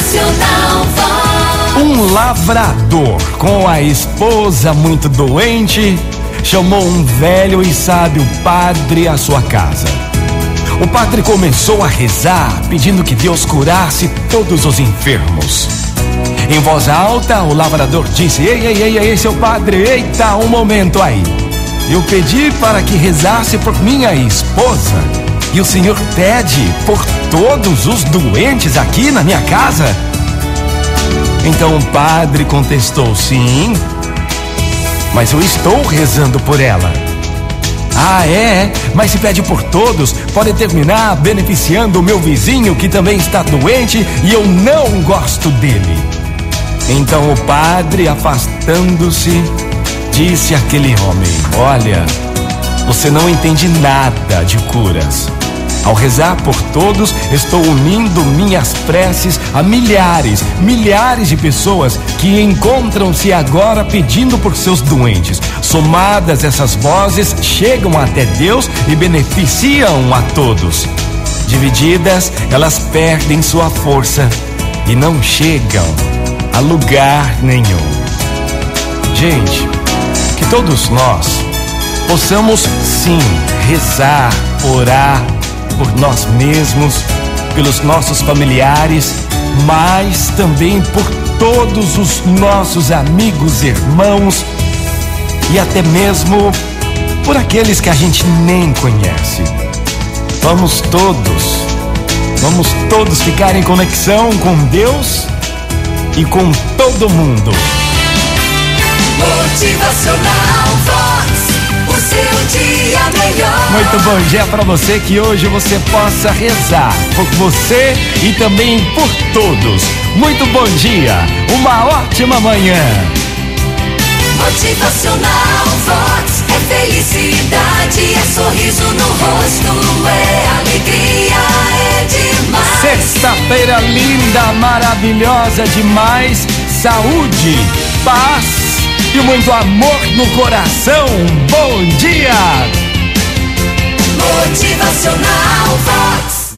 Motivacional Vox. Um lavrador com a esposa muito doente chamou um velho e sábio padre à sua casa. O padre começou a rezar, pedindo que Deus curasse todos os enfermos. Em voz alta, o lavrador disse: Ei, ei, ei, ei, seu padre, eita, um momento aí. Eu pedi para que rezasse por minha esposa. E o senhor pede por todos os doentes aqui na minha casa? Então o padre contestou: Sim, mas eu estou rezando por ela. Ah, é? Mas se pede por todos, pode terminar beneficiando o meu vizinho que também está doente e eu não gosto dele. Então o padre, afastando-se, disse àquele homem: Olha, você não entende nada de curas. Ao rezar por todos, estou unindo minhas preces a milhares, milhares de pessoas que encontram-se agora pedindo por seus doentes. Somadas, essas vozes chegam até Deus e beneficiam a todos. Divididas, elas perdem sua força e não chegam a lugar nenhum. Gente, que todos nós possamos sim rezar, orar por nós mesmos, pelos nossos familiares, mas também por todos os nossos amigos, irmãos e até mesmo por aqueles que a gente nem conhece. Vamos todos, vamos todos ficar em conexão com Deus e com todo mundo. Motivacional Muito bom dia para você que hoje você possa rezar por você e também por todos. Muito bom dia, uma ótima manhã. Motivacional Vox. É felicidade, é sorriso no rosto, é alegria, é demais. Sexta-feira linda, maravilhosa demais. Saúde, paz e muito amor no coração. Bom dia! Motivacional Vox.